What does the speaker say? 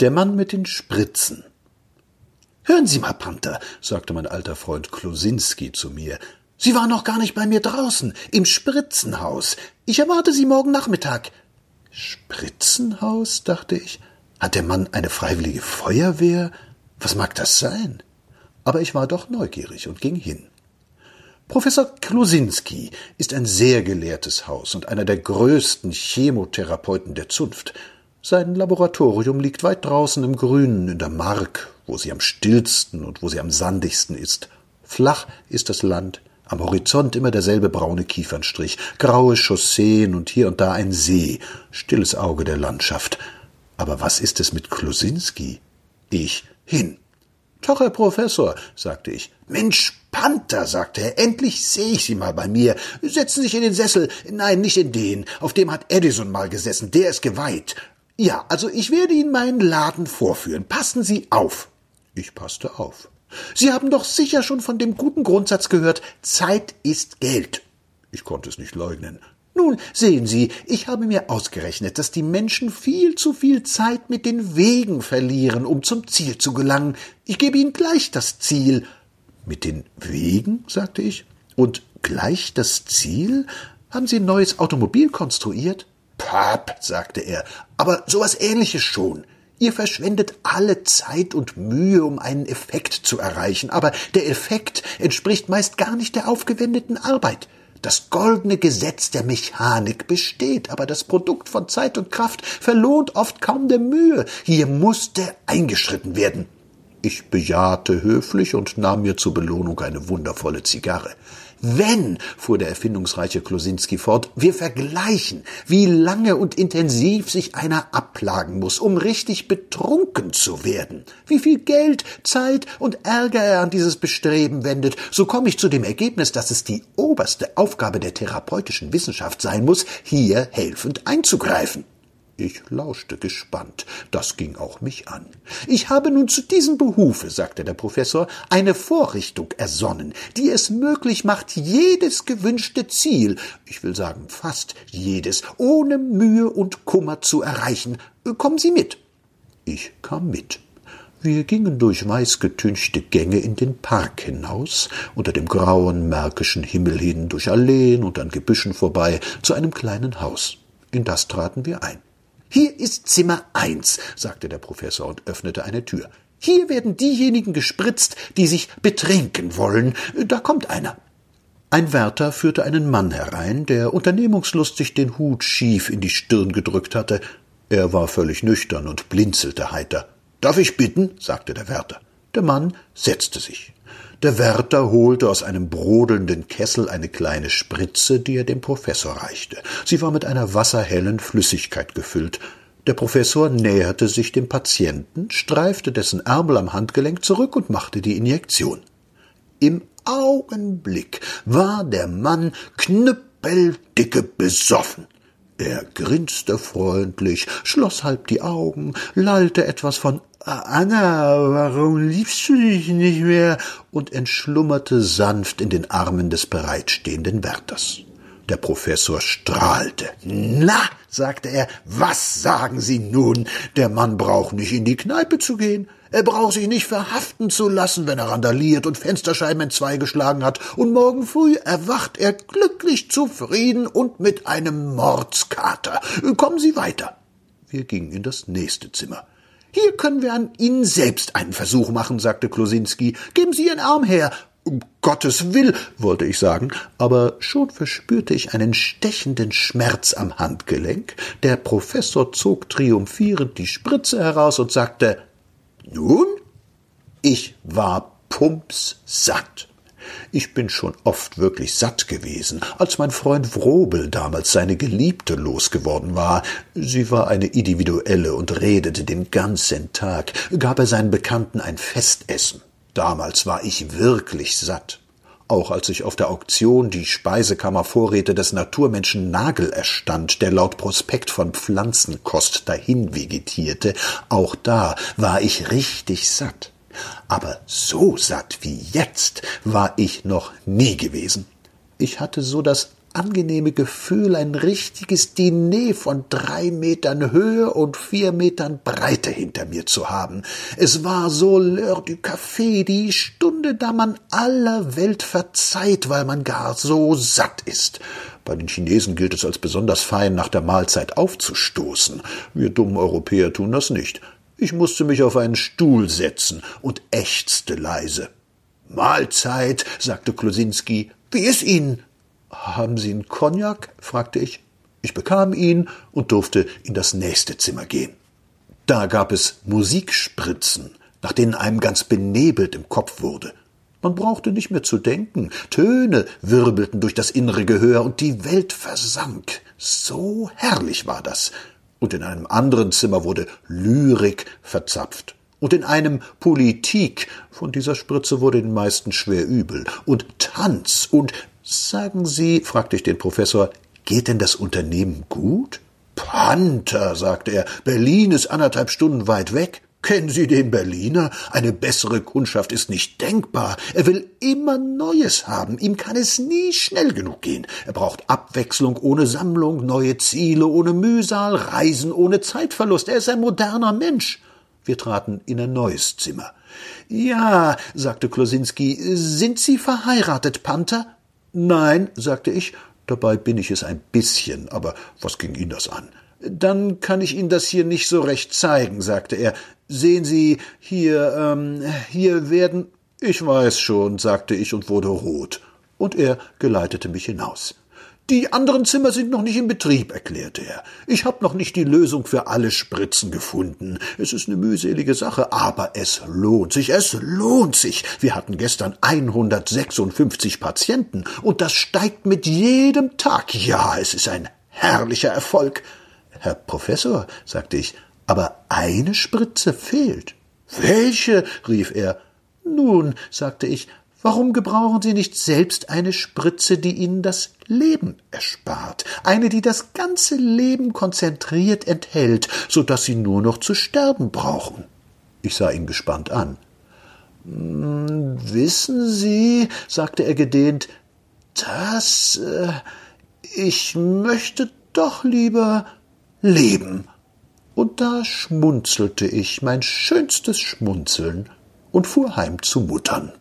Der Mann mit den Spritzen. Hören Sie mal, Panther, sagte mein alter Freund Klosinski zu mir. Sie waren noch gar nicht bei mir draußen, im Spritzenhaus. Ich erwarte Sie morgen Nachmittag. Spritzenhaus, dachte ich. Hat der Mann eine freiwillige Feuerwehr? Was mag das sein? Aber ich war doch neugierig und ging hin. Professor Klosinski ist ein sehr gelehrtes Haus und einer der größten Chemotherapeuten der Zunft. Sein Laboratorium liegt weit draußen im Grünen in der Mark, wo sie am stillsten und wo sie am sandigsten ist. Flach ist das Land, am Horizont immer derselbe braune Kiefernstrich, graue Chausseen und hier und da ein See, stilles Auge der Landschaft. Aber was ist es mit Klosinski? Ich hin. Tag, Herr Professor, sagte ich. Mensch, Panther, sagte er, endlich sehe ich Sie mal bei mir. Setzen Sie sich in den Sessel. Nein, nicht in den. Auf dem hat Edison mal gesessen. Der ist geweiht. Ja, also ich werde Ihnen meinen Laden vorführen. Passen Sie auf. Ich passte auf. Sie haben doch sicher schon von dem guten Grundsatz gehört, Zeit ist Geld. Ich konnte es nicht leugnen. Nun, sehen Sie, ich habe mir ausgerechnet, dass die Menschen viel zu viel Zeit mit den Wegen verlieren, um zum Ziel zu gelangen. Ich gebe Ihnen gleich das Ziel. Mit den Wegen? sagte ich. Und gleich das Ziel? Haben Sie ein neues Automobil konstruiert? Pap, sagte er, aber sowas ähnliches schon. Ihr verschwendet alle Zeit und Mühe, um einen Effekt zu erreichen, aber der Effekt entspricht meist gar nicht der aufgewendeten Arbeit. Das goldene Gesetz der Mechanik besteht, aber das Produkt von Zeit und Kraft verlohnt oft kaum der Mühe. Hier musste eingeschritten werden. Ich bejahte höflich und nahm mir zur Belohnung eine wundervolle Zigarre. Wenn, fuhr der erfindungsreiche Klosinski fort, wir vergleichen, wie lange und intensiv sich einer abplagen muss, um richtig betrunken zu werden, wie viel Geld, Zeit und Ärger er an dieses Bestreben wendet, so komme ich zu dem Ergebnis, dass es die oberste Aufgabe der therapeutischen Wissenschaft sein muss, hier helfend einzugreifen. Ich lauschte gespannt. Das ging auch mich an. Ich habe nun zu diesem Behufe, sagte der Professor, eine Vorrichtung ersonnen, die es möglich macht, jedes gewünschte Ziel, ich will sagen fast jedes, ohne Mühe und Kummer zu erreichen. Kommen Sie mit. Ich kam mit. Wir gingen durch weißgetünchte Gänge in den Park hinaus, unter dem grauen märkischen Himmel hin, durch Alleen und an Gebüschen vorbei, zu einem kleinen Haus. In das traten wir ein. Hier ist Zimmer eins, sagte der Professor und öffnete eine Tür. Hier werden diejenigen gespritzt, die sich betrinken wollen. Da kommt einer. Ein Wärter führte einen Mann herein, der unternehmungslustig den Hut schief in die Stirn gedrückt hatte. Er war völlig nüchtern und blinzelte heiter. Darf ich bitten? sagte der Wärter. Der Mann setzte sich. Der Wärter holte aus einem brodelnden Kessel eine kleine Spritze, die er dem Professor reichte. Sie war mit einer wasserhellen Flüssigkeit gefüllt. Der Professor näherte sich dem Patienten, streifte dessen Ärmel am Handgelenk zurück und machte die Injektion. Im Augenblick war der Mann knüppeldicke besoffen. Er grinste freundlich, schloss halb die Augen, lallte etwas von Anna, warum liebst du dich nicht mehr? und entschlummerte sanft in den Armen des bereitstehenden Wärters. Der Professor strahlte. Na, sagte er, was sagen Sie nun? Der Mann braucht nicht in die Kneipe zu gehen. Er braucht sich nicht verhaften zu lassen, wenn er randaliert und Fensterscheiben entzweigeschlagen hat, und morgen früh erwacht er glücklich zufrieden und mit einem Mordskater. Kommen Sie weiter. Wir gingen in das nächste Zimmer. Hier können wir an Ihnen selbst einen Versuch machen, sagte Klosinski. Geben Sie Ihren Arm her. Um Gottes Will, wollte ich sagen, aber schon verspürte ich einen stechenden Schmerz am Handgelenk. Der Professor zog triumphierend die Spritze heraus und sagte Nun? Ich war pumpssatt. Ich bin schon oft wirklich satt gewesen, als mein Freund Wrobel damals seine Geliebte losgeworden war. Sie war eine individuelle und redete den ganzen Tag, gab er seinen Bekannten ein Festessen. Damals war ich wirklich satt. Auch als ich auf der Auktion die Speisekammervorräte des Naturmenschen Nagel erstand, der laut Prospekt von Pflanzenkost dahin vegetierte, auch da war ich richtig satt. Aber so satt wie jetzt war ich noch nie gewesen. Ich hatte so das angenehme Gefühl, ein richtiges Diner von drei Metern Höhe und vier Metern Breite hinter mir zu haben. Es war so l'heure du café, die Stunde, da man aller Welt verzeiht, weil man gar so satt ist. Bei den Chinesen gilt es als besonders fein, nach der Mahlzeit aufzustoßen. Wir dummen Europäer tun das nicht. Ich musste mich auf einen Stuhl setzen und ächzte leise. Mahlzeit, sagte Klosinski. Wie ist Ihnen? Haben Sie einen Cognac? fragte ich. Ich bekam ihn und durfte in das nächste Zimmer gehen. Da gab es Musikspritzen, nach denen einem ganz benebelt im Kopf wurde. Man brauchte nicht mehr zu denken. Töne wirbelten durch das innere Gehör und die Welt versank. So herrlich war das. Und in einem anderen Zimmer wurde Lyrik verzapft. Und in einem Politik, von dieser Spritze wurde den meisten schwer übel. Und Tanz und Sagen Sie, fragte ich den Professor, geht denn das Unternehmen gut? Panther, sagte er, Berlin ist anderthalb Stunden weit weg. Kennen Sie den Berliner? Eine bessere Kundschaft ist nicht denkbar. Er will immer Neues haben. Ihm kann es nie schnell genug gehen. Er braucht Abwechslung ohne Sammlung, neue Ziele ohne Mühsal, Reisen ohne Zeitverlust. Er ist ein moderner Mensch. Wir traten in ein neues Zimmer. Ja, sagte Klosinski, sind Sie verheiratet, Panther? Nein, sagte ich, dabei bin ich es ein bisschen, aber was ging ihn das an? Dann kann ich Ihnen das hier nicht so recht zeigen, sagte er. Sehen Sie, hier, ähm, hier werden. Ich weiß schon, sagte ich und wurde rot. Und er geleitete mich hinaus. Die anderen Zimmer sind noch nicht in Betrieb, erklärte er. Ich habe noch nicht die Lösung für alle Spritzen gefunden. Es ist eine mühselige Sache, aber es lohnt sich, es lohnt sich. Wir hatten gestern 156 Patienten und das steigt mit jedem Tag. Ja, es ist ein herrlicher Erfolg. Herr Professor, sagte ich, aber eine Spritze fehlt. Welche? rief er. Nun, sagte ich, Warum gebrauchen Sie nicht selbst eine Spritze, die Ihnen das Leben erspart, eine, die das ganze Leben konzentriert enthält, so dass Sie nur noch zu sterben brauchen? Ich sah ihn gespannt an. Wissen Sie, sagte er gedehnt, das äh, ich möchte doch lieber leben. Und da schmunzelte ich mein schönstes Schmunzeln und fuhr heim zu Muttern.